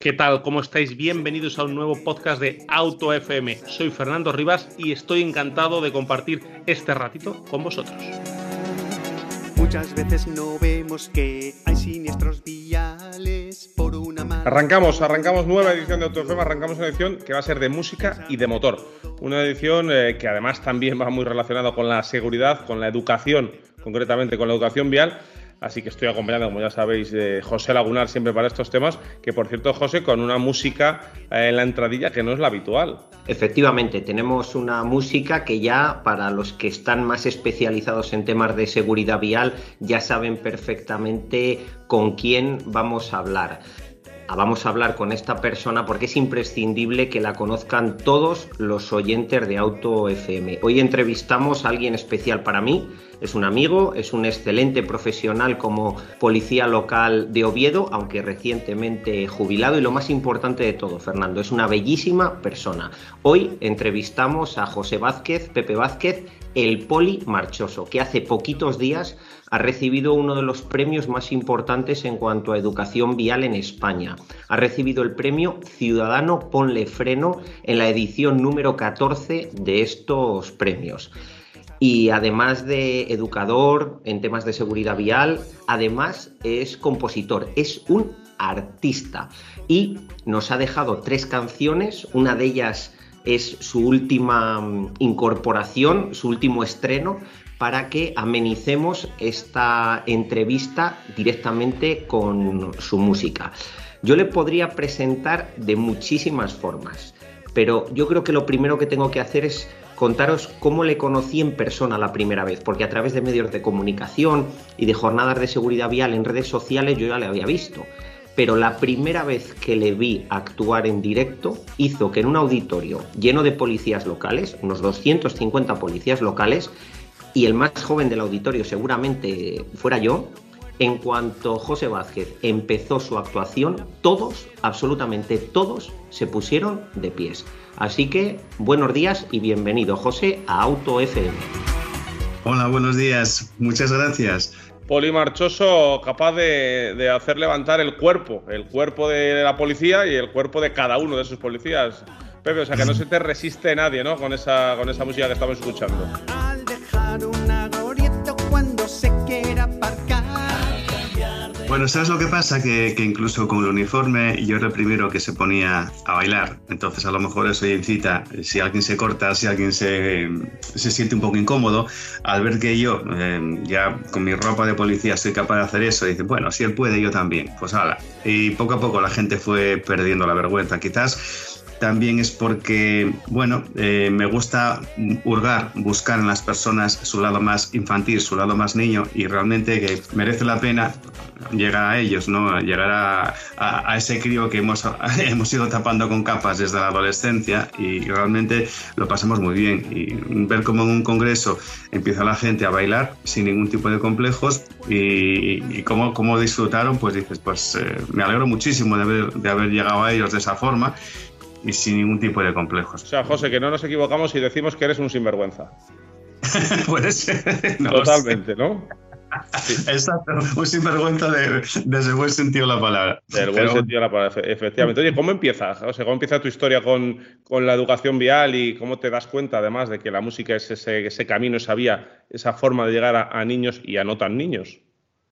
¿Qué tal? ¿Cómo estáis? Bienvenidos a un nuevo podcast de Auto FM. Soy Fernando Rivas y estoy encantado de compartir este ratito con vosotros. Muchas veces no vemos que hay siniestros viales por una mala... Arrancamos, arrancamos nueva edición de Auto FM, arrancamos una edición que va a ser de música y de motor. Una edición eh, que además también va muy relacionada con la seguridad, con la educación, concretamente con la educación vial Así que estoy acompañado, como ya sabéis, de José Lagunar siempre para estos temas, que por cierto, José, con una música eh, en la entradilla que no es la habitual. Efectivamente, tenemos una música que ya para los que están más especializados en temas de seguridad vial ya saben perfectamente con quién vamos a hablar vamos a hablar con esta persona porque es imprescindible que la conozcan todos los oyentes de Auto FM. Hoy entrevistamos a alguien especial para mí, es un amigo, es un excelente profesional como policía local de Oviedo, aunque recientemente jubilado y lo más importante de todo, Fernando, es una bellísima persona. Hoy entrevistamos a José Vázquez, Pepe Vázquez, el poli marchoso, que hace poquitos días ha recibido uno de los premios más importantes en cuanto a educación vial en España. Ha recibido el premio Ciudadano Ponle Freno en la edición número 14 de estos premios. Y además de educador en temas de seguridad vial, además es compositor, es un artista. Y nos ha dejado tres canciones, una de ellas es su última mm, incorporación, su último estreno, para que amenicemos esta entrevista directamente con su música. Yo le podría presentar de muchísimas formas, pero yo creo que lo primero que tengo que hacer es contaros cómo le conocí en persona la primera vez, porque a través de medios de comunicación y de jornadas de seguridad vial en redes sociales yo ya le había visto. Pero la primera vez que le vi actuar en directo hizo que en un auditorio lleno de policías locales, unos 250 policías locales, y el más joven del auditorio seguramente fuera yo, en cuanto José Vázquez empezó su actuación, todos, absolutamente todos, se pusieron de pies. Así que buenos días y bienvenido, José, a Auto FM. Hola, buenos días. Muchas gracias. Polimarchoso capaz de, de, hacer levantar el cuerpo, el cuerpo de la policía y el cuerpo de cada uno de sus policías. Pepe, o sea que no se te resiste nadie, ¿no? Con esa, con esa música que estamos escuchando. Bueno, ¿sabes lo que pasa? Que, incluso con el uniforme yo era el primero que se ponía a bailar. Entonces a lo mejor eso incita, si alguien se corta, si alguien se, se siente un poco incómodo, al ver que yo eh, ya con mi ropa de policía soy capaz de hacer eso, dice, bueno, si él puede, yo también. Pues hala. Y poco a poco la gente fue perdiendo la vergüenza. Quizás también es porque, bueno, eh, me gusta hurgar, buscar en las personas su lado más infantil, su lado más niño y realmente que merece la pena llegar a ellos, ¿no? Llegar a, a, ese crío que hemos, hemos ido tapando con capas desde la adolescencia y realmente lo pasamos muy bien. Y ver cómo en un congreso empieza la gente a bailar sin ningún tipo de complejos y, cómo, cómo, disfrutaron, pues dices, pues eh, me alegro muchísimo de haber, de haber llegado a ellos de esa forma y sin ningún tipo de complejos. O sea, José, que no nos equivocamos y decimos que eres un sinvergüenza. Puede ser. Totalmente, ¿no? Exacto, un sinvergüenza de, desde el buen sentido de la palabra. Del buen sentido de la palabra, efectivamente. Oye, ¿cómo empieza? O sea, ¿cómo empieza tu historia con, con, la educación vial y cómo te das cuenta, además, de que la música es ese, ese camino, esa vía, esa forma de llegar a, a niños y a no tan niños?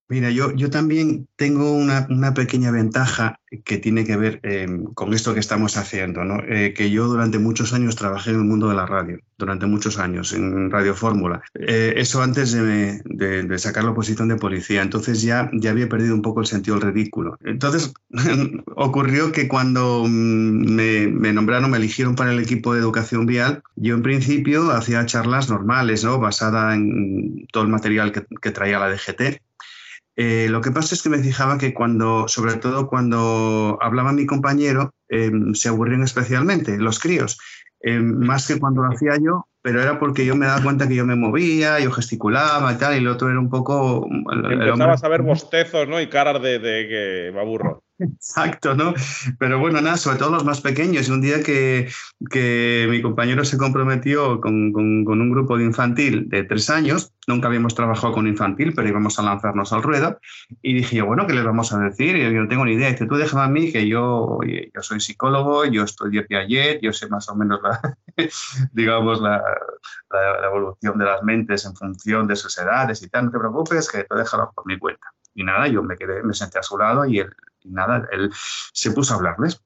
Mira, yo, yo también tengo una, una, pequeña ventaja que tiene que ver eh, con esto que estamos haciendo, ¿no? Eh, que yo durante muchos años trabajé en el mundo de la radio, durante muchos años, en Radio Fórmula. Eh, eso antes de, de, de, sacar la posición de policía, entonces ya, ya había perdido un poco el sentido del ridículo. Entonces ocurrió que cuando mm, me, me, nombraron, me eligieron para el equipo de educación vial, yo en principio hacía charlas normales, ¿no? Basada en todo el material que, que traía la DGT eh, lo que pasa es que me fijaba que cuando, sobre todo cuando hablaba mi compañero, eh, se aburrían especialmente los críos, eh, más que cuando lo hacía yo, pero era porque yo me daba cuenta que yo me movía, yo gesticulaba y tal, y el otro era un poco... Empezabas a ver bostezos ¿no? y caras de, de que me aburro. Exacto, ¿no? Pero bueno, nada, sobre todo los más pequeños. Y un día que, que mi compañero se comprometió con, con, un grupo de infantil de tres años, nunca habíamos trabajado con infantil, pero íbamos a lanzarnos al ruedo. Y dije yo, bueno, ¿qué les vamos a decir? Y yo no tengo ni idea. Dice, tú déjame a mí que yo, yo soy psicólogo, yo estudié Piaget, yo sé más o menos la, digamos, la, la, evolución de las mentes en función de sus edades y tal. No te preocupes, que tú déjalo por mi cuenta. Y nada, yo me quedé, me senté a su lado y él, nada, él se puso a hablarles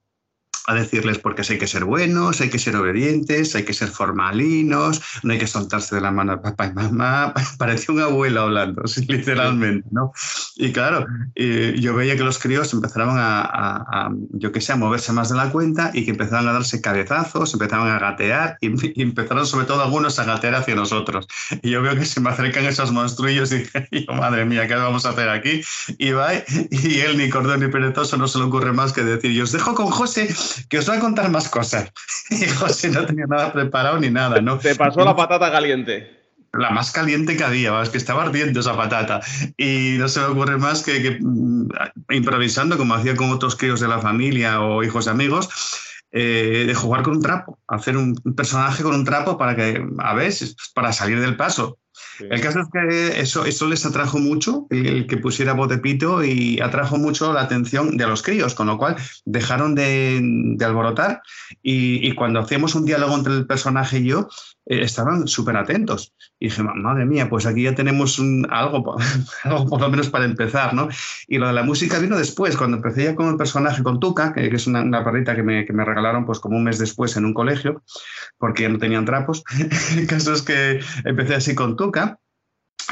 a decirles porque hay que ser buenos, hay que ser obedientes, hay que ser formalinos, no hay que soltarse de la mano de papá y mamá. Parecía un abuelo hablando, literalmente, ¿no? Y claro, yo veía que los críos empezaron a, yo qué sé, a moverse más de la cuenta y que empezaban a darse cabezazos, empezaban a gatear y, empezaron sobre todo algunos a gatear hacia nosotros. Y yo veo que se me acercan esos monstruillos y dije, madre mía, ¿qué vamos a hacer aquí? Y va, y él ni cordón ni perezoso no se le ocurre más que decir, yo os dejo con José que os voy a contar más cosas. Y José no tenía nada preparado ni nada, ¿no? Te pasó la patata caliente. La más caliente que había, es que estaba ardiendo esa patata. Y no se me ocurre más que, mm, improvisando, como hacía con otros críos de la familia o hijos de amigos, eh, de jugar con un trapo, hacer un personaje con un trapo para que, a ver, para salir del paso. El caso es que eso, eso les atrajo mucho, el, que pusiera voz de pito y atrajo mucho la atención de los críos, con lo cual dejaron de, alborotar. Y, y, cuando hacíamos un diálogo entre el personaje y yo, estaban súper atentos. Y dije, madre mía, pues aquí ya tenemos algo, algo por lo menos para empezar, ¿no? Y lo de la música vino después, cuando empecé ya con el personaje con Tuca, que, es una, una perrita que me, que me, regalaron pues como un mes después en un colegio, porque ya no tenían trapos. el caso es que empecé así con Tuca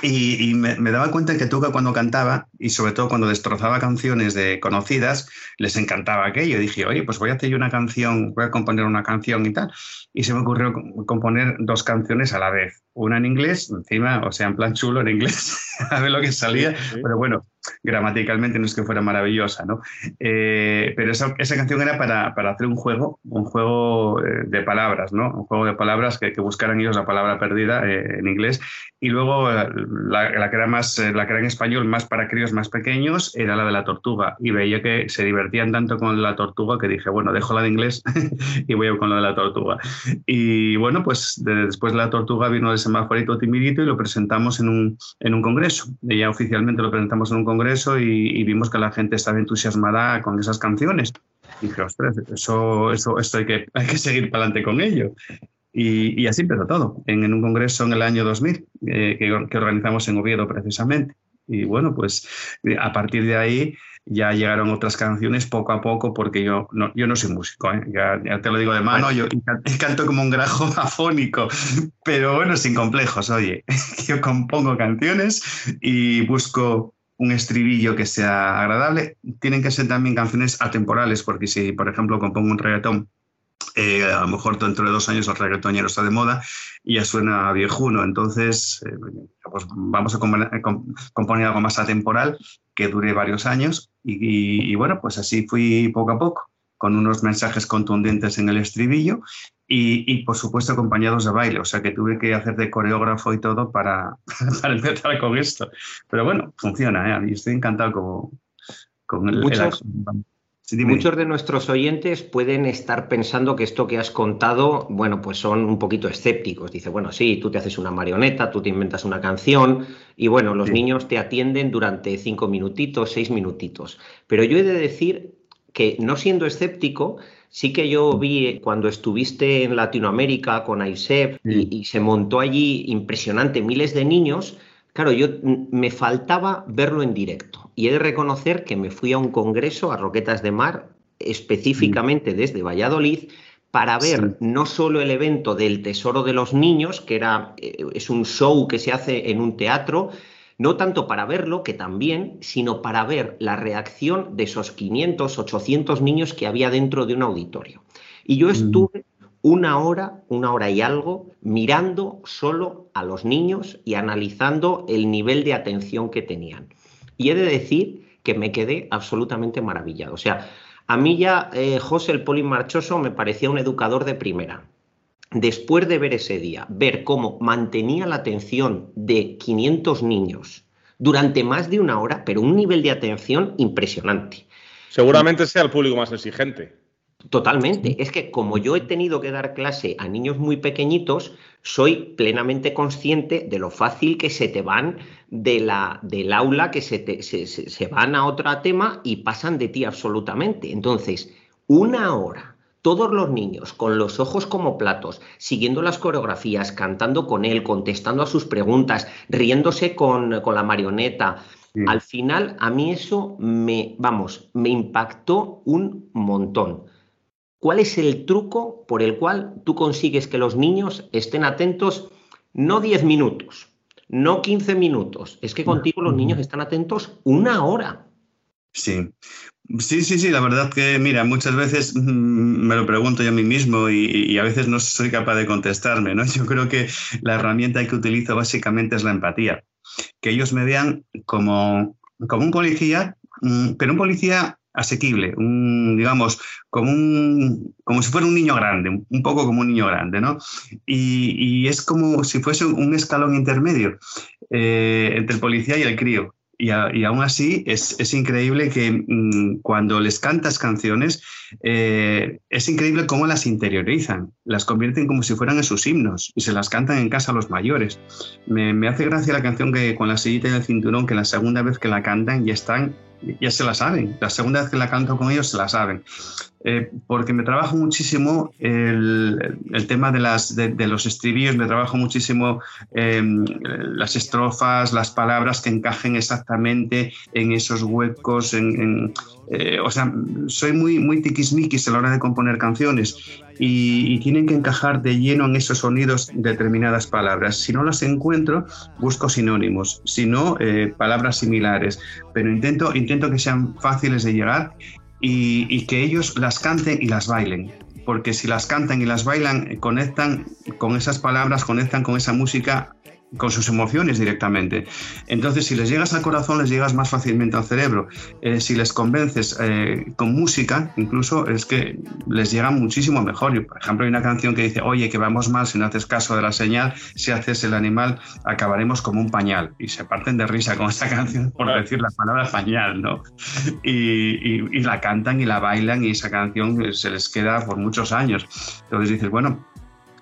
y, me, daba cuenta que Tuca cuando cantaba, y sobre todo cuando destrozaba canciones de conocidas, les encantaba aquello. Y dije, oye, pues voy a hacer yo una canción, voy a componer una canción y tal. Y se me ocurrió componer dos canciones a la vez. Una en inglés, encima, o sea, en plan chulo en inglés, a ver lo que salía. Pero bueno, gramaticalmente no es que fuera maravillosa, ¿no? Eh, pero esa, esa, canción era para, para, hacer un juego, un juego eh, de palabras, ¿no? Un juego de palabras que, que buscaran ellos la palabra perdida eh, en inglés. Y luego la, la, que era más, la que era en español, más para críos más pequeños, era la de la tortuga. Y veía que se divertían tanto con la tortuga que dije, bueno, dejo la de inglés y voy con la de la tortuga. Y bueno, pues después de la tortuga vino el semaforito timidito y lo presentamos en un, en un congreso. Y ya oficialmente lo presentamos en un congreso y, vimos que la gente estaba entusiasmada con esas canciones. Y dije, ostras, eso, eso, esto hay que, hay que seguir para adelante con ello. Y, así empezó todo, en, un congreso en el año 2000 eh, que, organizamos en Oviedo precisamente. Y bueno, pues eh, a partir de ahí ya llegaron otras canciones poco a poco, porque yo no, yo no soy músico, ¿eh? ya, te lo digo de mano, yo canto como un grajo afónico, pero bueno, sin complejos, oye, yo compongo canciones y busco un estribillo que sea agradable. Tienen que ser también canciones atemporales, porque si, por ejemplo, compongo un reggaetón, eh, a lo mejor dentro de dos años el reggaetonero está de moda y ya suena viejuno. Entonces, eh, pues vamos a componer, algo más atemporal que dure varios años. y, bueno, pues así fui poco a poco con unos mensajes contundentes en el estribillo y, por supuesto acompañados de baile, o sea que tuve que hacer de coreógrafo y todo para, para empezar con esto. Pero bueno, funciona, ¿eh? y estoy encantado con, el, muchos, muchos de nuestros oyentes pueden estar pensando que esto que has contado, bueno, pues son un poquito escépticos. Dice, bueno, sí, tú te haces una marioneta, tú te inventas una canción y bueno, los niños te atienden durante cinco minutitos, seis minutitos. Pero yo he de decir que no siendo escéptico, sí que yo vi cuando estuviste en Latinoamérica con AISEP y, se montó allí impresionante, miles de niños, claro, yo me faltaba verlo en directo. Y he de reconocer que me fui a un congreso a Roquetas de Mar, específicamente desde Valladolid, para ver no solo el evento del Tesoro de los Niños, que era, eh, es un show que se hace en un teatro, no tanto para verlo, que también, sino para ver la reacción de esos 500, 800 niños que había dentro de un auditorio. Y yo mm. estuve una hora, una hora y algo, mirando solo a los niños y analizando el nivel de atención que tenían. Y he de decir que me quedé absolutamente maravillado. O sea, a mí ya eh, José el Polimarchoso me parecía un educador de primera después de ver ese día, ver cómo mantenía la atención de 500 niños durante más de una hora, pero un nivel de atención impresionante. Seguramente sea el público más exigente. Totalmente. Es que como yo he tenido que dar clase a niños muy pequeñitos, soy plenamente consciente de lo fácil que se te van de la, del aula, que se, se van a otro tema y pasan de ti absolutamente. Entonces, una hora todos los niños con los ojos como platos, siguiendo las coreografías, cantando con él, contestando a sus preguntas, riéndose con, la marioneta. Al final, a mí eso me, vamos, me impactó un montón. ¿Cuál es el truco por el cual tú consigues que los niños estén atentos no 10 minutos, no 15 minutos? Es que contigo los niños están atentos una hora. Sí, Sí, sí, sí, la verdad que, mira, muchas veces mm, me lo pregunto yo a mí mismo y, a veces no soy capaz de contestarme, ¿no? Yo creo que la herramienta que utilizo básicamente es la empatía. Que ellos me vean como, como un policía, mm, pero un policía asequible, un, digamos, como, un, como si fuera un niño grande, un poco como un niño grande, ¿no? Y, es como si fuese un escalón intermedio eh, entre el policía y el crío. Y, aún así es, increíble que mm, cuando les cantas canciones, eh, es increíble cómo las interiorizan, las convierten como si fueran en sus himnos y se las cantan en casa a los mayores. Me, me hace gracia la canción que con la sillita y el cinturón, que la segunda vez que la cantan ya están ya se la saben. La segunda vez que la canto con ellos se la saben. Eh, porque me trabajo muchísimo el, tema de, las, de, los estribillos, me trabajo muchísimo em, las estrofas, las palabras que encajen exactamente en esos huecos. En, eh, o sea, soy muy, muy tiquismiquis a la hora de componer canciones y, tienen que encajar de lleno en esos sonidos determinadas palabras. Si no las encuentro, busco sinónimos, si no, eh, palabras similares, pero intento, intento que sean fáciles de llegar y, que ellos las canten y las bailen. Porque si las cantan y las bailan, conectan con esas palabras, conectan con esa música con sus emociones directamente. Entonces, si les llegas al corazón, les llegas más fácilmente al cerebro. Eh, si les convences eh, con música, incluso es que les llega muchísimo mejor. por ejemplo, hay una canción que dice, oye, que vamos mal si no haces caso de la señal, si haces el animal, acabaremos como un pañal. Y se parten de risa con esa canción por decir la palabra pañal, ¿no? Y, y la cantan y la bailan y esa canción se les queda por muchos años. Entonces dices, bueno,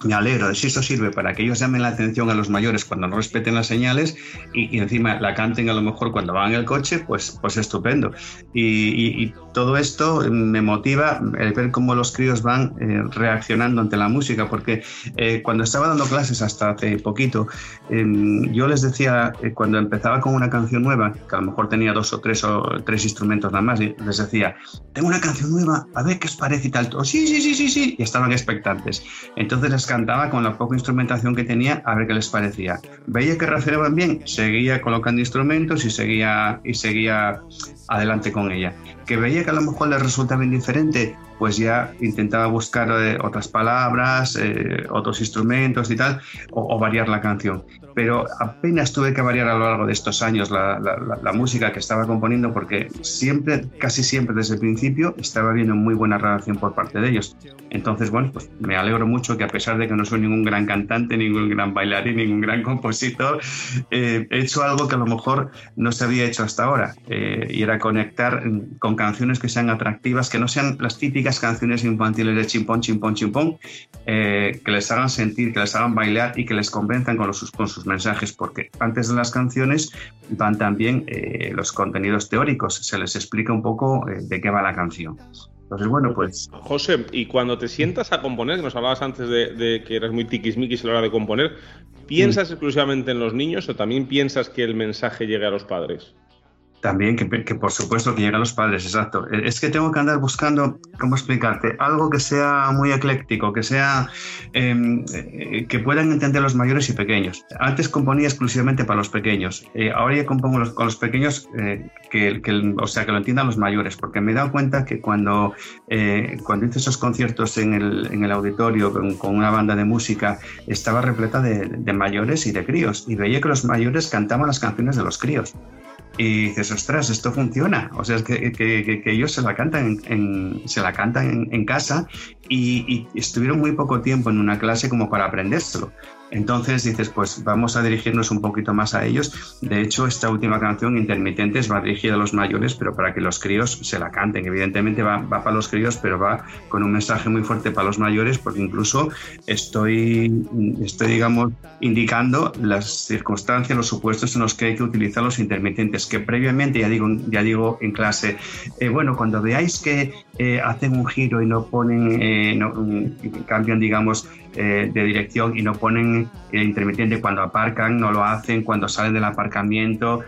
me alegro de si eso sirve para que ellos llamen la atención a los mayores cuando no respeten las señales y, encima la canten a lo mejor cuando van en el coche, pues, pues estupendo. Y, todo esto me motiva el ver cómo los críos van eh, reaccionando ante la música, porque eh, cuando estaba dando clases hasta hace poquito, yo les decía, eh, cuando empezaba con una canción nueva, que a lo mejor tenía dos o tres o tres instrumentos nada más, les decía, tengo una canción nueva, a ver qué os parece y tal. sí, sí, sí, sí, sí, y estaban expectantes. Entonces les cantaba con la poca instrumentación que tenía a ver qué les parecía. Veía que reaccionaban bien, seguía colocando instrumentos y seguía, y seguía adelante con ella. Que veía que a lo mejor les resultaba indiferente, pues ya intentaba buscar eh, otras palabras, eh, otros instrumentos y tal, o, variar la canción. Pero apenas tuve que variar a lo largo de estos años la, la, música que estaba componiendo porque siempre, casi siempre desde el principio, estaba viendo muy buena relación por parte de ellos. Entonces, bueno, pues me alegro mucho que a pesar de que no soy ningún gran cantante, ningún gran bailarín, ningún gran compositor, eh, he hecho algo que a lo mejor no se había hecho hasta ahora, y era conectar con canciones que sean atractivas, que no sean las típicas canciones infantiles de chimpón, chimpón, chimpón, eh, que les hagan sentir, que les hagan bailar y que les convenzan con, los, con sus mensajes, porque antes de las canciones van también eh, los contenidos teóricos, se les explica un poco eh, de qué va la canción. Entonces, bueno, pues. José, y cuando te sientas a componer, nos hablabas antes de, que eres muy tiquismiquis a la hora de componer, ¿piensas exclusivamente en los niños o también piensas que el mensaje llegue a los padres? También, que, por supuesto que llegan los padres, exacto. E, es que tengo que andar buscando, ¿cómo explicarte? Algo que sea muy ecléctico, que sea, em, eh, que puedan entender los mayores y pequeños. Antes componía exclusivamente para los pequeños. Eh, ahora ya compongo con los pequeños, eh, que, o sea, que lo entiendan los mayores, porque me he dado cuenta que cuando, cuando hice esos conciertos en el, en el auditorio con, una banda de música, estaba repleta de mayores y de críos. Y veía que los mayores cantaban las canciones de los críos y dices, ostras, esto funciona. O sea, es que, que, ellos se la cantan en, se la cantan en, casa y, estuvieron muy poco tiempo en una clase como para aprendérselo. Entonces dices, pues vamos a dirigirnos un poquito más a ellos. De hecho, esta última canción, Intermitentes, va dirigida a los mayores, pero para que los críos se la canten. Evidentemente va, para los críos, pero va con un mensaje muy fuerte para los mayores, porque incluso estoy, estoy digamos, indicando las circunstancias, los supuestos en los que hay que utilizar los intermitentes, que previamente, ya digo, ya digo en clase, eh, bueno, cuando veáis que eh, hacen un giro y no ponen, eh, no, cambian, digamos, de dirección y no ponen el intermitente cuando aparcan, no lo hacen, cuando salen del aparcamiento,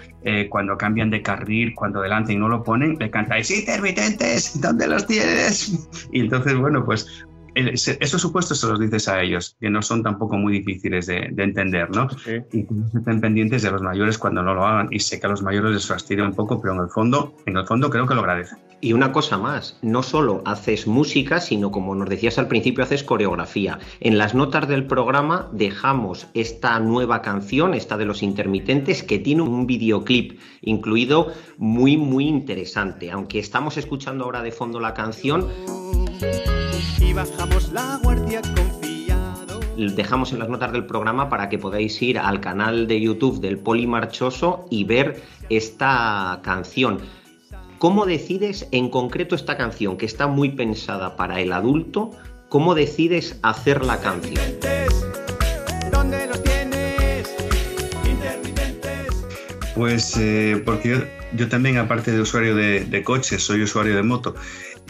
cuando cambian de carril, cuando delante y no lo ponen, le cantáis intermitentes, ¿dónde los tienes? Y entonces, bueno, pues esos supuestos se los dices a ellos, que no son tampoco muy difíciles de, entender, ¿no? Y estén pendientes de los mayores cuando no lo hagan. Y sé que a los mayores les fastidia un poco, pero en el fondo, en el fondo creo que lo agradecen. Y una cosa más, no solo haces música, sino como nos decías al principio, haces coreografía. En las notas del programa dejamos esta nueva canción, esta de los intermitentes, que tiene un videoclip incluido muy, muy interesante. Aunque estamos escuchando ahora de fondo la canción bajamos la guardia. Dejamos en las notas del programa para que podáis ir al canal de YouTube del Polimarchoso y ver esta canción. ¿Cómo decides en concreto esta canción que está muy pensada para el adulto? ¿Cómo decides hacer la canción? ¿Dónde los tienes? Pues eh, porque yo, también, aparte de usuario de, de coches, soy usuario de moto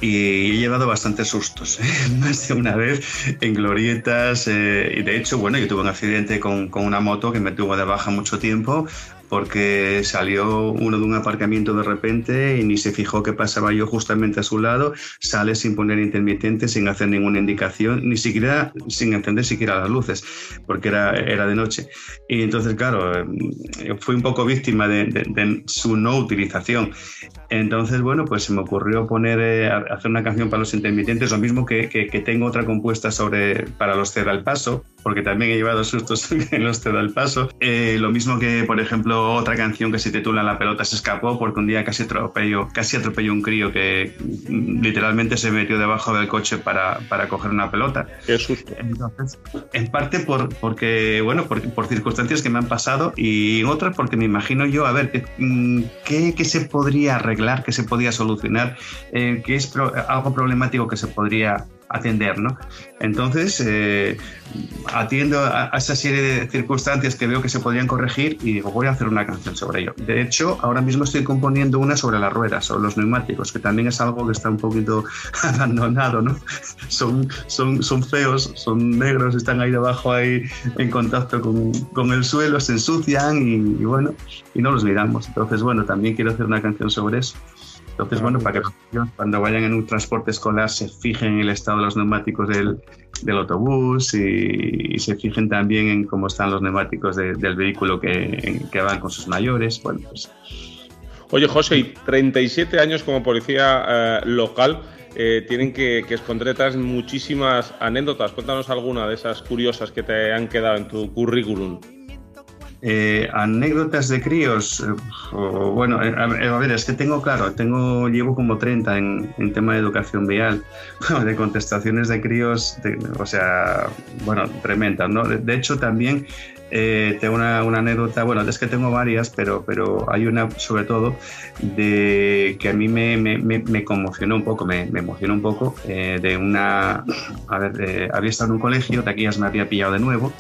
y he llevado bastantes sustos, ¿eh? más de una vez en glorietas. Eh, y de hecho, bueno, yo tuve un accidente con, con, una moto que me tuvo de baja mucho tiempo porque salió uno de un aparcamiento de repente y ni se fijó que pasaba yo justamente a su lado, sale sin poner intermitente, sin hacer ninguna indicación, ni siquiera sin encender siquiera las luces, porque era, era de noche. Y entonces, claro, eh, fui un poco víctima de, de, su no utilización. Entonces, bueno, pues se me ocurrió poner, eh, hacer una canción para los intermitentes, lo mismo que, que, que tengo otra compuesta sobre, para los ceda al paso, porque también he llevado sustos en los ceda al paso. Eh, lo mismo que, por ejemplo, otra canción que se titula La pelota se escapó porque un día casi atropelló, casi atropelló un crío que mm, literalmente se metió debajo del coche para, para coger una pelota. Qué susto. Entonces, en parte por, porque, bueno, por, por, circunstancias que me han pasado y en otras porque me imagino yo, a ver, mm, ¿qué, qué se podría arreglar, qué se podría solucionar, eh, qué es pro, algo problemático que se podría atender, ¿no? Entonces, eh, atiendo a, esa serie de circunstancias que veo que se podrían corregir y digo, voy a hacer una canción sobre ello. De hecho, ahora mismo estoy componiendo una sobre las ruedas, sobre los neumáticos, que también es algo que está un poquito abandonado, ¿no? Son, son, son feos, son negros, están ahí debajo, ahí en contacto con, con el suelo, se ensucian y, y bueno, y no los miramos. Entonces, bueno, también quiero hacer una canción sobre eso. Entonces, bueno, para que cuando vayan en un transporte escolar se fijen en el estado de los neumáticos del, del autobús y, y, se fijen también en cómo están los neumáticos de, del vehículo que, que, van con sus mayores. Bueno, pues. Oye, José, 37 años como policía eh, local. Eh, tienen que, que esconder detrás muchísimas anécdotas. Cuéntanos alguna de esas curiosas que te han quedado en tu currículum. Eh, anécdotas de críos, eh, bueno, eh, a, a, ver, es que tengo, claro, tengo, llevo como 30 en, en tema de educación vial, de contestaciones de críos, de, o sea, bueno, tremendas, ¿no? De, de hecho, también eh, tengo una, una, anécdota, bueno, es que tengo varias, pero, pero hay una sobre todo de que a mí me, me, me conmocionó un poco, me, me emocionó un poco, eh, de una, a ver, había estado en un colegio, de aquí ya me había pillado de nuevo,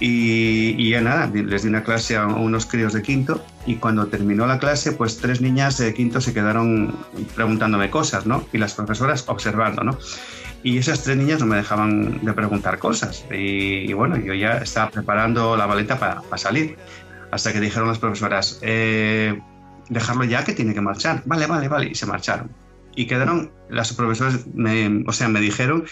y, y, ya nada, les di una clase a unos críos de quinto y cuando terminó la clase, pues tres niñas de quinto se quedaron preguntándome cosas, ¿no? Y las profesoras observando, ¿no? Y esas tres niñas no me dejaban de preguntar cosas. Y, y bueno, yo ya estaba preparando la maleta para, salir. Hasta que dijeron las profesoras, eh, dejarlo ya que tiene que marchar. Vale, vale, vale. Y se marcharon. Y quedaron, las profesoras, me, o sea, me dijeron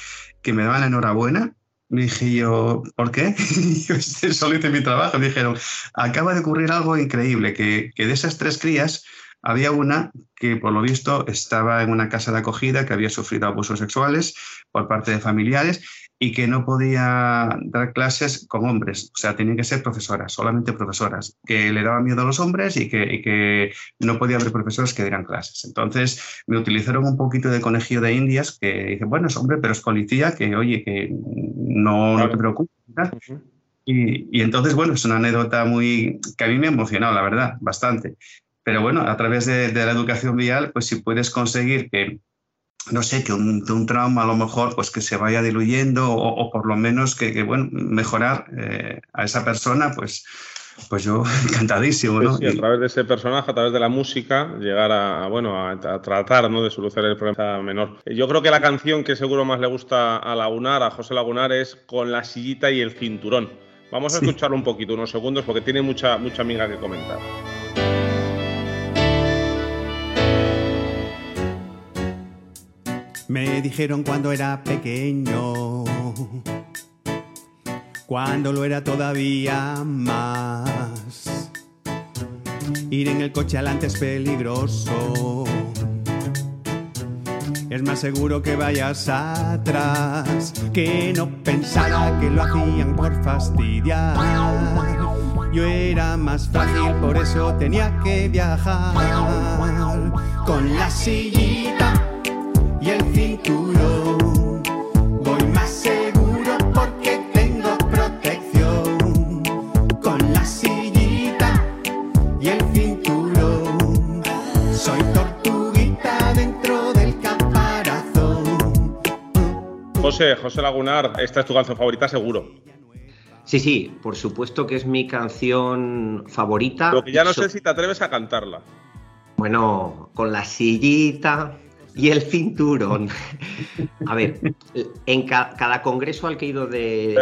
que me daban la enhorabuena dije yo, ¿por qué? yo solo hice mi trabajo. Me dijeron, acaba de ocurrir algo increíble, que, que, de esas tres crías había una que por lo visto estaba en una casa de acogida, que había sufrido abusos sexuales por parte de familiares y que no podía dar clases con hombres, o sea, tenían que ser profesoras, solamente profesoras, que le daban miedo a los hombres y que, y que no podía haber profesores que dieran clases. Entonces me utilizaron un poquito de conejillo de indias, que dije, bueno, es hombre, pero es policía, que oye, que no, no te preocupes. Y, entonces, bueno, es una anécdota muy que a mí me ha emocionado, la verdad, bastante. Pero bueno, a través de, la educación vial, pues si puedes conseguir que, no sé, que un, trauma a lo mejor pues que se vaya diluyendo o, por lo menos que, bueno, mejorar eh, a esa persona, pues pues yo encantadísimo, ¿no? Sí, a través de ese personaje, a través de la música, llegar a, bueno, a, tratar ¿no? de solucionar el problema menor. Yo creo que la canción que seguro más le gusta a Lagunar, a José Lagunar, es Con la sillita y el cinturón. Vamos a escucharlo un poquito, unos segundos, porque tiene mucha, mucha amiga que comentar. Me dijeron cuando era pequeño cuando lo era todavía más. Ir en el coche adelante es peligroso. Es más seguro que vayas atrás, que no pensara que lo hacían por fastidiar. Yo era más frágil, por eso tenía que viajar con la sillita y el cinturón José, José Lagunar, esta es tu canción favorita seguro. Sí, sí, por supuesto que es mi canción favorita. Lo que ya no sé si te atreves a cantarla. Bueno, con la sillita y el cinturón. A ver, en cada congreso al que he ido de.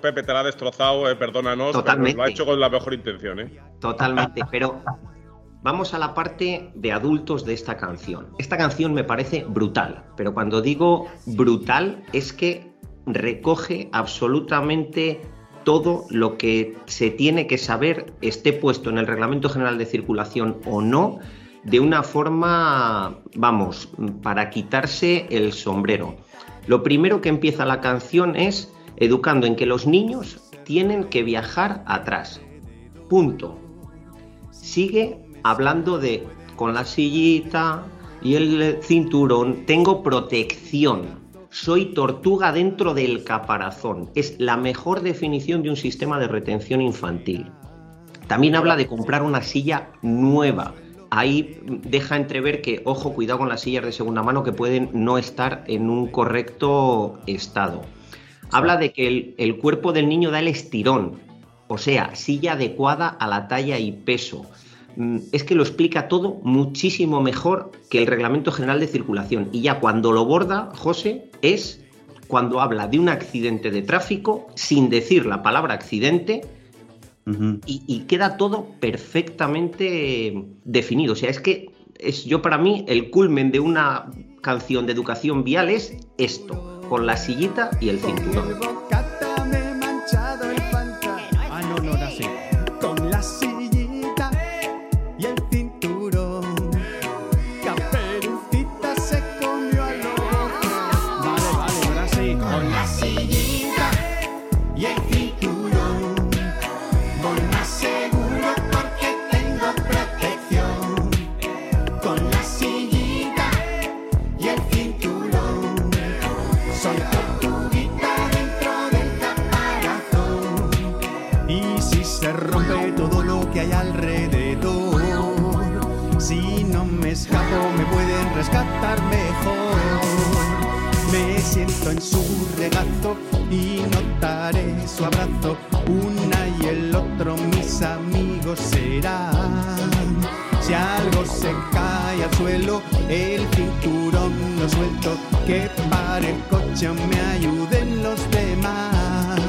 Pepe, te la ha destrozado, eh, perdónanos. Totalmente. lo ha hecho con la mejor intención, ¿eh? Totalmente, pero Vamos a la parte de adultos de esta canción. Esta canción me parece brutal, pero cuando digo brutal es que recoge absolutamente todo lo que se tiene que saber, esté puesto en el Reglamento General de Circulación o no, de una forma, vamos, para quitarse el sombrero. Lo primero que empieza la canción es educando en que los niños tienen que viajar atrás. Punto. Sigue hablando de con la sillita y el cinturón, tengo protección. Soy tortuga dentro del caparazón. Es la mejor definición de un sistema de retención infantil. También habla de comprar una silla nueva. Ahí deja entrever que, ojo, cuidado con las sillas de segunda mano que pueden no estar en un correcto estado. Habla de que el, el cuerpo del niño da el estirón, o sea, silla adecuada a la talla y peso Mm, es que lo explica todo muchísimo mejor que el Reglamento General de Circulación. Y ya cuando lo borda, José, es cuando habla de un accidente de tráfico sin decir la palabra accidente y, queda todo perfectamente definido. O sea, es que es yo para mí el culmen de una canción de educación vial es esto, con la sillita y el cinturón. En su regazo y notaré su abrazo. Una y el otro mis amigos serán. Si algo se cae al suelo, el cinturón lo suelto. Que para el coche me ayuden los demás.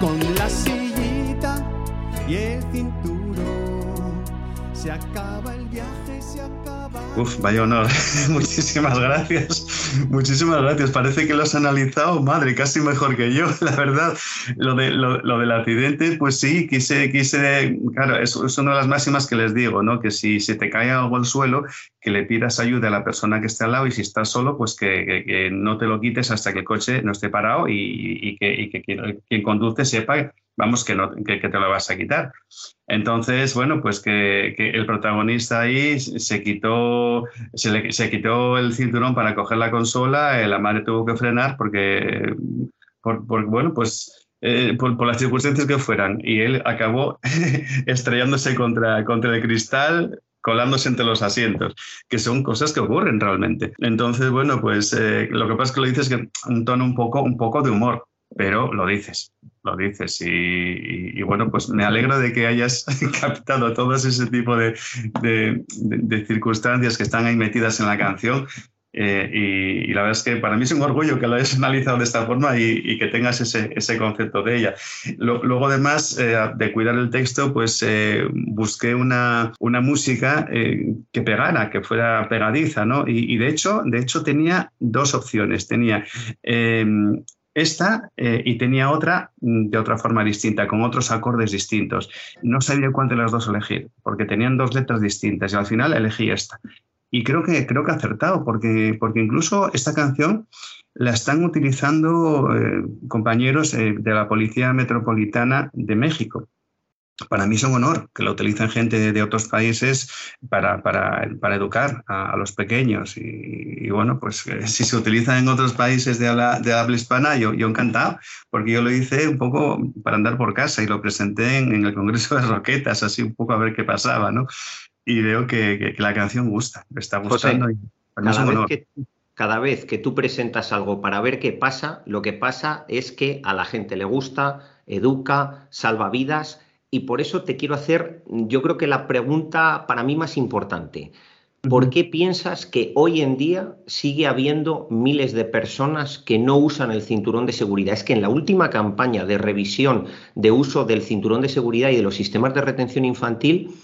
Con la sillita y el cinturón se acaba el. Uf, vaya honor. Muchísimas gracias. Muchísimas gracias. Parece que lo has analizado, madre, casi mejor que yo, la verdad. Lo, de, lo, del accidente, pues sí, quise, quise, claro, es, es, una de las máximas que les digo, ¿no? Que si se te cae algo al suelo, que le pidas ayuda a la persona que esté al lado y si estás solo, pues que, no te lo quites hasta que el coche no esté parado y, que, y que quien conduce sepa vamos, que, no, que, te lo vas a quitar. Entonces, bueno, pues que, el protagonista ahí se quitó, se, le, se quitó el cinturón para coger la consola, la madre tuvo que frenar porque, por, bueno, pues eh, por, las circunstancias que fueran. Y él acabó estrellándose contra, contra el cristal, colándose entre los asientos, que son cosas que ocurren realmente. Entonces, bueno, pues eh, lo que pasa es que lo dices que un tono un poco, un poco de humor, pero lo dices, lo dices. Y, bueno, pues me alegro de que hayas captado todo ese tipo de, de, circunstancias que están ahí metidas en la canción eh, y, la verdad es que para mí es un orgullo que lo hayas analizado de esta forma y, que tengas ese, ese, concepto de ella. luego, además eh, de cuidar el texto, pues eh, busqué una, una música que pegara, que fuera pegadiza, ¿no? Y, de, hecho, de hecho tenía dos opciones. Tenía esta y tenía otra mm, de otra forma distinta, con otros acordes distintos. No sabía cuál de las dos elegir, porque tenían dos letras distintas y al final elegí esta. Y creo que, creo que acertado, porque, porque incluso esta canción la están utilizando eh, compañeros eh, de la Policía Metropolitana de México. Para mí es un honor que la utilicen gente de, otros países para, para, para educar a, los pequeños. Y, bueno, pues eh, si se utiliza en otros países de habla, de habla hispana, yo, yo encantado, porque yo lo hice un poco para andar por casa y lo presenté en, en el Congreso de Roquetas, así un poco a ver qué pasaba, ¿no? y veo que, la canción gusta, me está gustando. cada, vez que, cada vez que tú presentas algo para ver qué pasa, lo que pasa es que a la gente le gusta, educa, salva vidas y por eso te quiero hacer, yo creo que la pregunta para mí más importante. ¿Por qué piensas que hoy en día sigue habiendo miles de personas que no usan el cinturón de seguridad? Es que en la última campaña de revisión de uso del cinturón de seguridad y de los sistemas de retención infantil,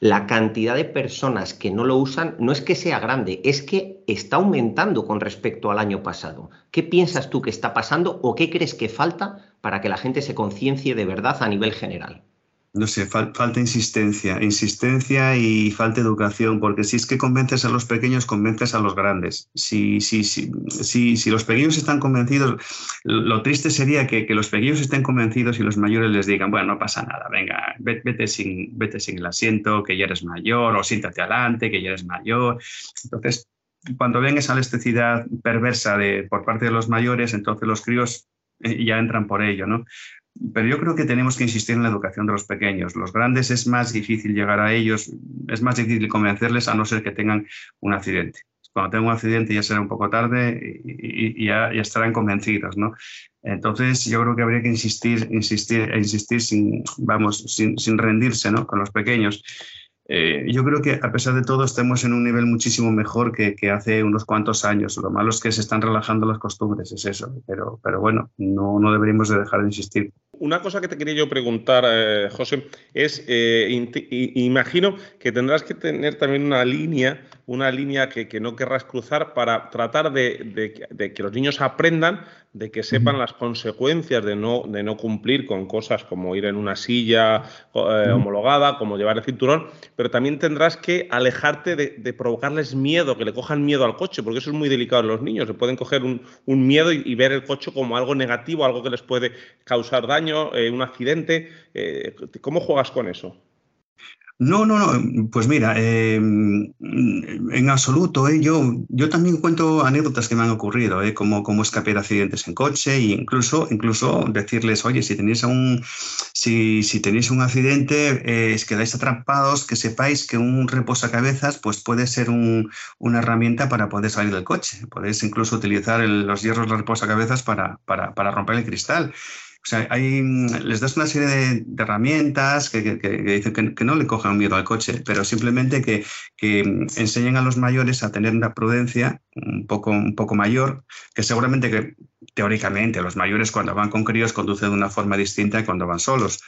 la cantidad de personas que no lo usan no es que sea grande, es que está aumentando con respecto al año pasado. ¿Qué piensas tú que está pasando o qué crees que falta para que la gente se conciencie de verdad a nivel general? No sé, falta insistencia, insistencia y falta educación, porque si es que convences a los pequeños, convences a los grandes. Si, si, si, si, si los pequeños están convencidos, lo triste sería que, que, los pequeños estén convencidos y los mayores les digan, bueno, no pasa nada, venga, vete sin, vete sin el asiento, que ya eres mayor, o siéntate adelante, que ya eres mayor. Entonces, cuando ven esa elasticidad perversa de, por parte de los mayores, entonces los críos eh, ya entran por ello, ¿no? Pero yo creo que tenemos que insistir en la educación de los pequeños. Los grandes es más difícil llegar a ellos, es más difícil convencerles a no ser que tengan un accidente. Cuando tengan un accidente ya será un poco tarde y, ya, estarán convencidos, ¿no? Entonces yo creo que habría que insistir, insistir e insistir sin, vamos, sin, sin rendirse, ¿no? Con los pequeños. Eh, yo creo que a pesar de todo estamos en un nivel muchísimo mejor que, hace unos cuantos años. Lo malo es que se están relajando las costumbres, es eso. Pero, pero bueno, no, deberíamos de dejar de insistir. Una cosa que te quería yo preguntar, eh, José, es, eh, imagino que tendrás que tener también una línea, una línea que, que no querrás cruzar para tratar de, de, que los niños aprendan de que sepan las consecuencias de no, de no cumplir con cosas como ir en una silla eh, homologada, como llevar el cinturón, pero también tendrás que alejarte de, provocarles miedo, que le cojan miedo al coche, porque eso es muy delicado en los niños, se pueden coger un, miedo y, ver el coche como algo negativo, algo que les puede causar daño, eh, un accidente. Eh, ¿Cómo juegas con eso? No, no, no. Pues mira, em, en absoluto. ¿eh? Yo, yo también cuento anécdotas que me han ocurrido, ¿eh? como, como escapé de accidentes en coche e incluso, incluso decirles, oye, si tenéis un, si, si tenéis un accidente, eh, quedáis atrapados, que sepáis que un reposacabezas pues puede ser una herramienta para poder salir del coche. Podéis incluso utilizar los hierros de reposacabezas para, para, para romper el cristal. O sea, hay, les das una serie de, herramientas que, dicen que, no le cojan miedo al coche, pero simplemente que, enseñen a los mayores a tener una prudencia un poco, un poco mayor, que seguramente que teóricamente los mayores cuando van con críos conducen de una forma distinta que cuando van solos.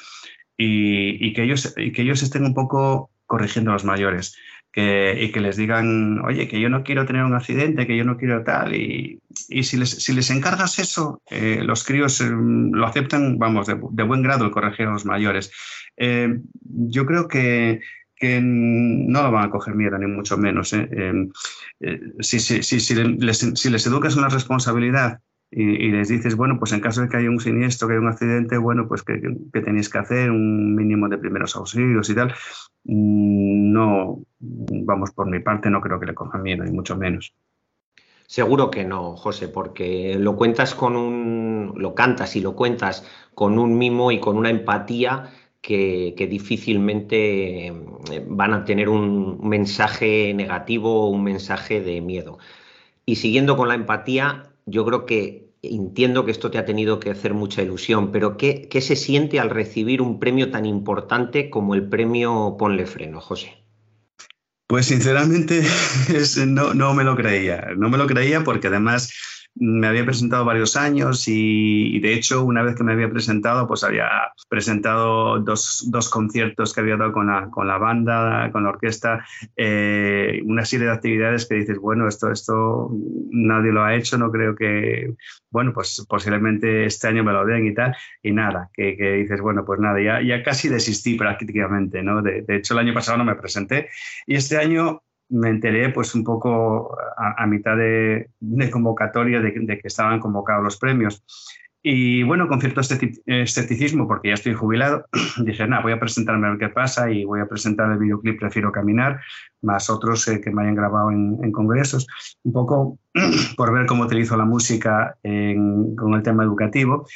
Y, que ellos, y que ellos estén un poco corrigiendo a los mayores y que les digan, oye, que yo no quiero tener un accidente, que yo no quiero tal. Y, si, les, si les encargas eso, eh, los críos eh, lo aceptan, vamos, de, buen grado el corregir a los mayores. Eh, yo creo que, que no lo van a coger miedo, ni mucho menos. si, si, les, si les educas una responsabilidad y, les dices, bueno, pues en caso de que haya un siniestro, que haya un accidente, bueno, pues ¿qué, tenéis que hacer? Un mínimo de primeros auxilios y tal. Mm, no, vamos, por mi parte no creo que le cojan miedo, ni mucho menos. Seguro que no, José, porque lo cuentas con un. lo cantas y lo cuentas con un mimo y con una empatía que, difícilmente eh, van a tener un mensaje negativo o un mensaje de miedo. Y siguiendo con la empatía, yo creo que entiendo que esto te ha tenido que hacer mucha ilusión, pero ¿qué, qué se siente al recibir un premio tan importante como el premio Ponle Freno, José? Pues sinceramente no, no me lo creía, no me lo creía porque además me había presentado varios años y, de hecho una vez que me había presentado pues había presentado dos, dos conciertos que había dado con la, con la banda, con la orquesta, eh, una serie de actividades que dices, bueno, esto, esto nadie lo ha hecho, no creo que, bueno, pues posiblemente este año me lo den y tal, y nada, que, que dices, bueno, pues nada, ya, ya casi desistí prácticamente, ¿no? De, de hecho el año pasado no me presenté y este año me enteré pues un poco a, mitad de, convocatoria de, que estaban convocados los premios. Y bueno, con cierto escepticismo, porque ya estoy jubilado, dije, nada, voy a presentarme a ver qué pasa y voy a presentar el videoclip Prefiero Caminar, más otros eh, que me hayan grabado en, congresos, un poco por ver cómo utilizo la música con el tema educativo.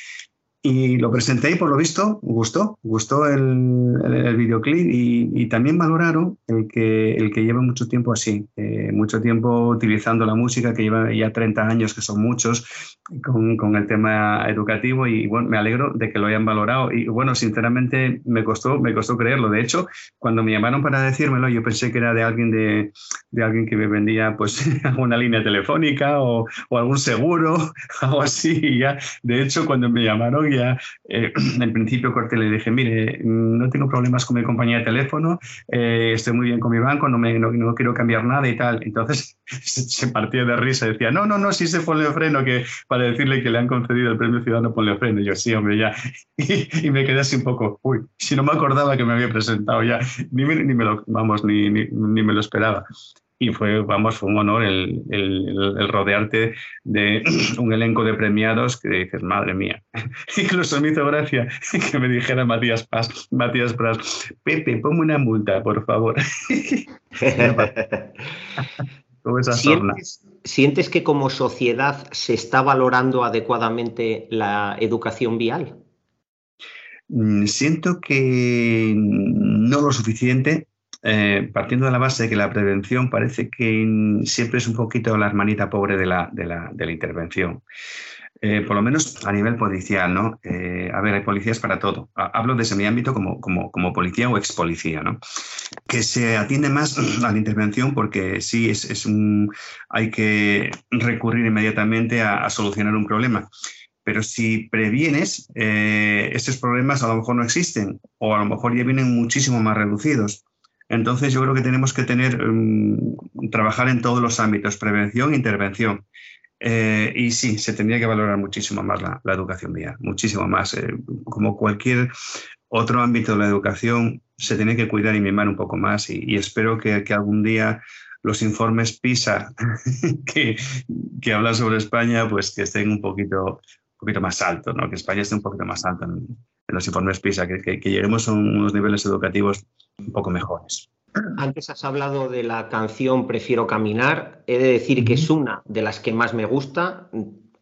Y lo presenté y por lo visto gustó, gustó el, el, videoclip y, también valoraron el que, el que lleva mucho tiempo así, eh, mucho tiempo utilizando la música, que lleva ya 30 años, que son muchos, con, con, el tema educativo y bueno, me alegro de que lo hayan valorado y bueno, sinceramente me costó, me costó creerlo. De hecho, cuando me llamaron para decírmelo, yo pensé que era de alguien, de, de alguien que me vendía pues alguna línea telefónica o, o algún seguro, algo así. Y ya, de hecho, cuando me llamaron ya eh, en principio corté le dije, mire, no tengo problemas con mi compañía de teléfono, eh, estoy muy bien con mi banco, no, me, no, quiero cambiar nada y tal. Entonces se partía de risa y decía, no, no, no, sí se pone freno que para decirle que le han concedido el premio Ciudadano Ponle Freno. Y yo, sí, hombre, ya. Y, me quedé así un poco, uy, si no me acordaba que me había presentado ya, ni me, ni me vamos, ni, ni, ni me lo esperaba y fue, vamos, fue un honor el, el, rodearte de un elenco de premiados que dices, madre mía. Incluso me hizo gracia que me dijera Matías Paz, Matías Pras, Pepe, ponme una multa, por favor. ¿Sientes, ¿Sientes que como sociedad se está valorando adecuadamente la educación vial? Mm, siento que no lo suficiente eh, partiendo de la base de que la prevención parece que siempre es un poquito la hermanita pobre de la, intervención. Eh, por lo menos a nivel policial, ¿no? Eh, a ver, hay policías para todo. Hablo desde mi ámbito como, policía o ex policía, ¿no? Que se atiende más a la intervención porque sí, es, un, hay que recurrir inmediatamente a, a solucionar un problema. Pero si previenes, estos problemas a lo mejor no existen o a lo mejor ya vienen muchísimo más reducidos. Entonces yo creo que tenemos que tener, mm, trabajar en todos los ámbitos, prevención intervención. Eh, y sí, se tendría que valorar muchísimo más la, educación vial, muchísimo más. Eh, como cualquier otro ámbito de la educación, se tiene que cuidar y mimar un poco más y, espero que, algún día los informes PISA que, que hablan sobre España, pues que estén un poquito, un poquito más altos, ¿no? que España esté un poquito más alto en, los informes PISA, que, que, que lleguemos a unos niveles educativos un poco mejores. Antes has hablado de la canción Prefiero caminar. He de decir que es una de las que más me gusta.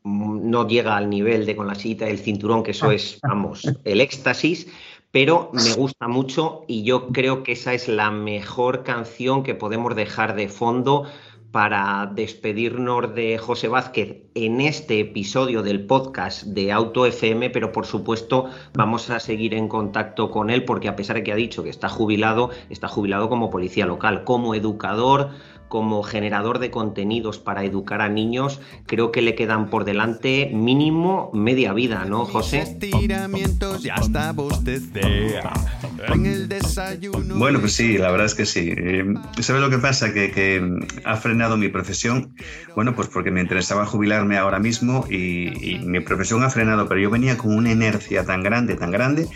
No llega al nivel de con la silla del cinturón, que eso es, vamos, el éxtasis, pero me gusta mucho y yo creo que esa es la mejor canción que podemos dejar de fondo para despedirnos de José Vázquez en este episodio del podcast de Auto FM, pero por supuesto vamos a seguir en contacto con él porque a pesar de que ha dicho que está jubilado, está jubilado como policía local, como educador, como generador de contenidos para educar a niños, creo que le quedan por delante mínimo media vida, ¿no, José? Bueno, pues sí, la verdad es que sí. Eh, ¿Sabes lo que pasa? Que, que, ha frenado mi profesión. Bueno, pues porque me interesaba jubilarme ahora mismo y, y mi profesión ha frenado, pero yo venía con una inercia tan grande, tan grande,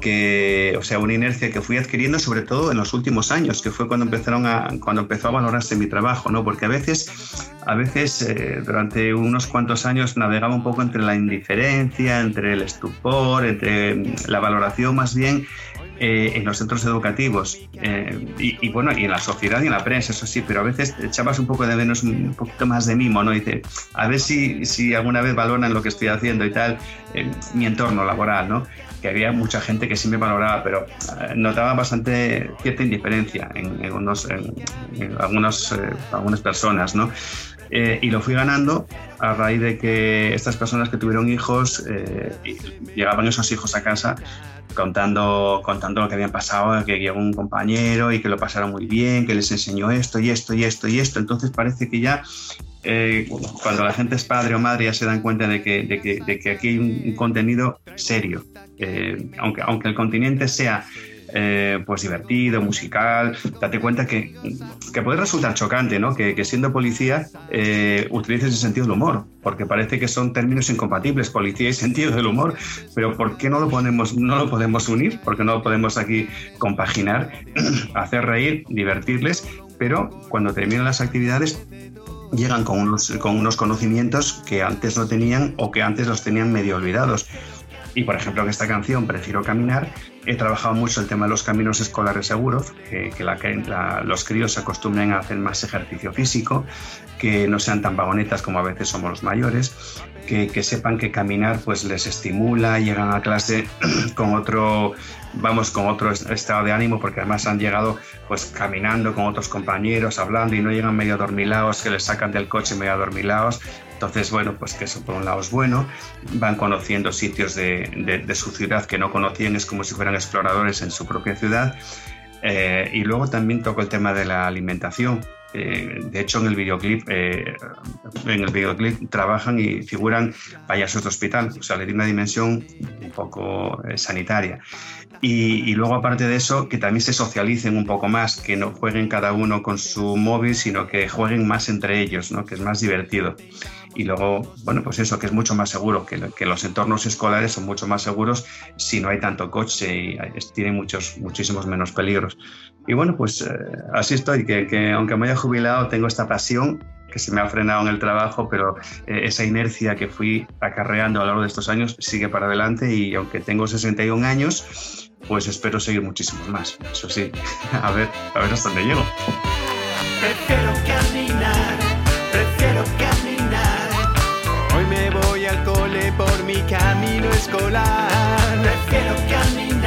que, o sea, una inercia que fui adquiriendo sobre todo en los últimos años, que fue cuando empezaron a, cuando empezó a valorarse mi trabajo, ¿no? Porque a veces, a veces eh, durante unos cuantos años navegaba un poco entre la indiferencia, entre el estupor, entre la valoración más bien eh, en los centros educativos eh, y, bueno, y en la sociedad y en la prensa, eso sí, pero a veces echabas un poco de menos, un poquito más de mimo, ¿no? dice, a ver si, si alguna vez valoran lo que estoy haciendo y tal, en mi entorno laboral, ¿no? Que había mucha gente que sí me valoraba, pero eh, notaba bastante cierta indiferencia en, en, unos, en, algunos, algunas personas, ¿no? y lo fui ganando a raíz de que estas personas que tuvieron hijos, llegaban esos hijos a casa contando, contando lo que habían pasado, que llegó un compañero y que lo pasaron muy bien, que les enseñó esto y esto y esto y esto. Entonces parece que ya eh, cuando la gente es padre o madre ya se dan cuenta de que, aquí hay un, contenido serio. Eh, aunque, el continente sea eh, pues divertido, musical. Date cuenta que, puede resultar chocante, ¿no? Que, siendo policía utilices el sentido del humor, porque parece que son términos incompatibles, policía y sentido del humor. Pero ¿por qué no lo, ponemos, no lo podemos unir? ¿Por qué no lo podemos aquí compaginar, hacer reír, divertirles? Pero cuando terminan las actividades, llegan con unos, con unos conocimientos que antes no tenían o que antes los tenían medio olvidados. Y por ejemplo, en esta canción, Prefiero Caminar, he trabajado mucho el tema de los caminos escolares seguros, que, los críos se acostumbren a hacer más ejercicio físico, que no sean tan vagonetas como a veces somos los mayores, que, sepan que caminar pues les estimula, llegan a clase con otro, vamos, con otro estado de ánimo, porque además han llegado pues caminando con otros compañeros, hablando y no llegan medio dormilados, que les sacan del coche medio dormilados, entonces, bueno, pues que eso por un lado es bueno, van conociendo sitios de, su ciudad que no conocían, es como si fueran exploradores en su propia ciudad. Eh, y luego también toco el tema de la alimentación. Eh, de hecho, en el videoclip, eh, en el videoclip trabajan y figuran payasos de hospital, o sea, le di una dimensión un poco sanitaria. Y, y, luego, aparte de eso, que también se socialicen un poco más, que no jueguen cada uno con su móvil, sino que jueguen más entre ellos, ¿no? que es más divertido y luego, bueno, pues eso, que es mucho más seguro, que, que, los entornos escolares son mucho más seguros si no hay tanto coche y tiene muchos, muchísimos menos peligros. Y bueno, pues eh, así estoy, que, que, aunque me haya jubilado tengo esta pasión que se me ha frenado en el trabajo, pero eh, esa inercia que fui acarreando a lo largo de estos años sigue para adelante y aunque tengo 61 años, pues espero seguir muchísimos más. Eso sí, a ver, a ver hasta dónde llego. Prefiero caminar, prefiero caminar por mi camino escolar. Prefiero caminar.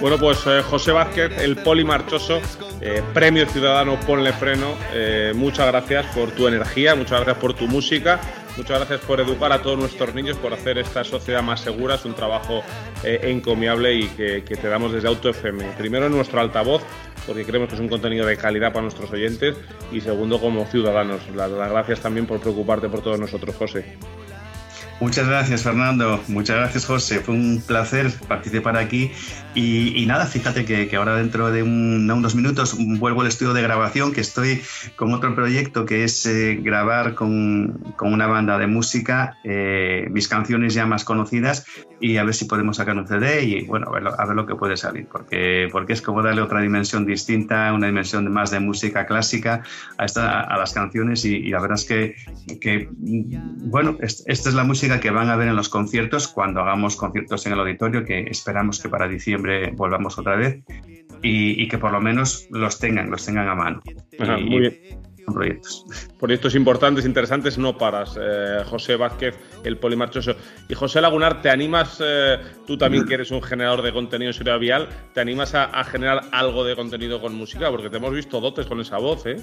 Bueno, pues eh, José Vázquez, el polimarchoso, eh, premio ciudadano Ponle Freno. Eh, muchas gracias por tu energía, muchas gracias por tu música, muchas gracias por educar a todos nuestros niños, por hacer esta sociedad más segura. Es un trabajo encomiable y que, te damos desde Auto FM. Primero en nuestro altavoz porque creemos que es un contenido de calidad para nuestros oyentes y segundo como ciudadanos. Las, gracias también por preocuparte por todos nosotros, José. Muchas gracias, Fernando. Muchas gracias, José. Fue un placer participar aquí. Y, nada, fíjate que, ahora dentro de unos minutos vuelvo al estudio de grabación, que estoy con otro proyecto que es eh, grabar con, una banda de música eh, mis canciones ya más conocidas y a ver si podemos sacar un CD y bueno, a ver, lo que puede salir, porque, porque es como darle otra dimensión distinta, una dimensión más de música clásica a, esta, a las canciones y, la verdad es que, que bueno, esta es la música que van a ver en los conciertos cuando hagamos conciertos en el auditorio, que esperamos que para diciembre volvamos otra vez y, que por lo menos los tengan, los tengan a mano. muy bien proyectos. Proyectos importantes, interesantes, no paras. Eh, José Vázquez, el polimarchoso. Y José Lagunar, ¿te animas, eh, tú también que eres un generador de contenido en vial, ¿te animas a, generar algo de contenido con música? Porque te hemos visto dotes con esa voz, ¿eh?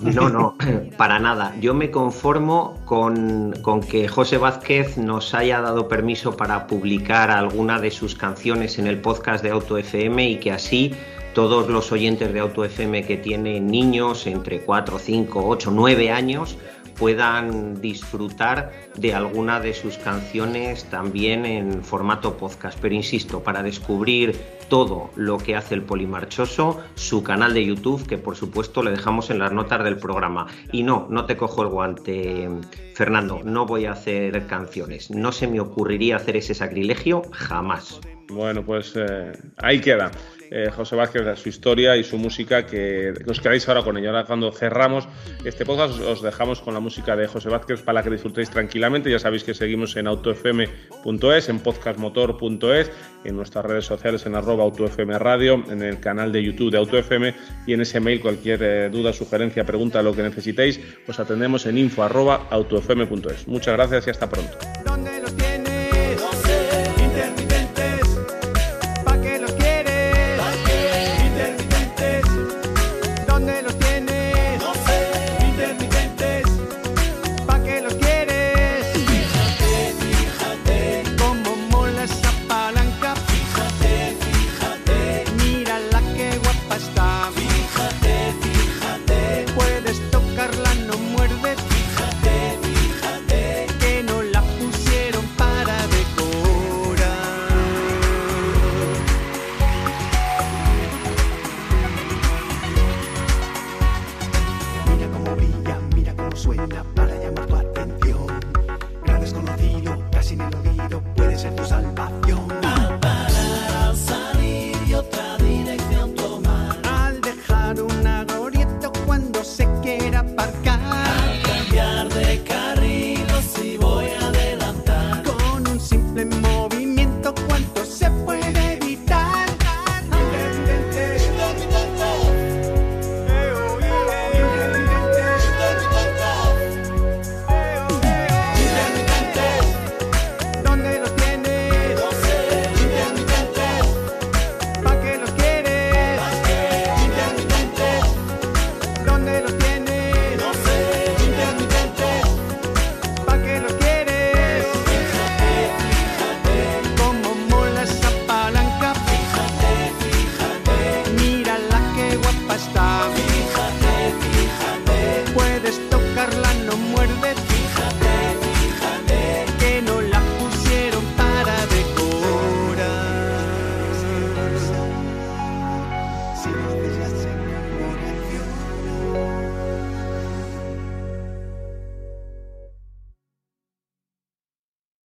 No, no, para nada. Yo me conformo con, con, que José Vázquez nos haya dado permiso para publicar alguna de sus canciones en el podcast de Auto FM y que así todos los oyentes de Auto FM que tienen niños entre 4, 5, 8, 9 años puedan disfrutar de alguna de sus canciones también en formato podcast. Pero insisto, para descubrir todo lo que hace el Polimarchoso, su canal de YouTube, que por supuesto le dejamos en las notas del programa. Y no, no te cojo el guante, Fernando, no voy a hacer canciones. No se me ocurriría hacer ese sacrilegio jamás. Bueno, pues eh, ahí queda. Eh, José Vázquez, su historia y su música, que, os quedáis ahora con ella. Ahora cuando cerramos este podcast os dejamos con la música de José Vázquez para que disfrutéis tranquilamente. Ya sabéis que seguimos en autofm.es, en podcastmotor.es, en nuestras redes sociales en arroba autofm radio, en el canal de YouTube de AutoFM y en ese mail cualquier eh, duda, sugerencia, pregunta, lo que necesitéis, os atendemos en info arroba autofm.es. Muchas gracias y hasta pronto. tu atención. Gran casi melodía.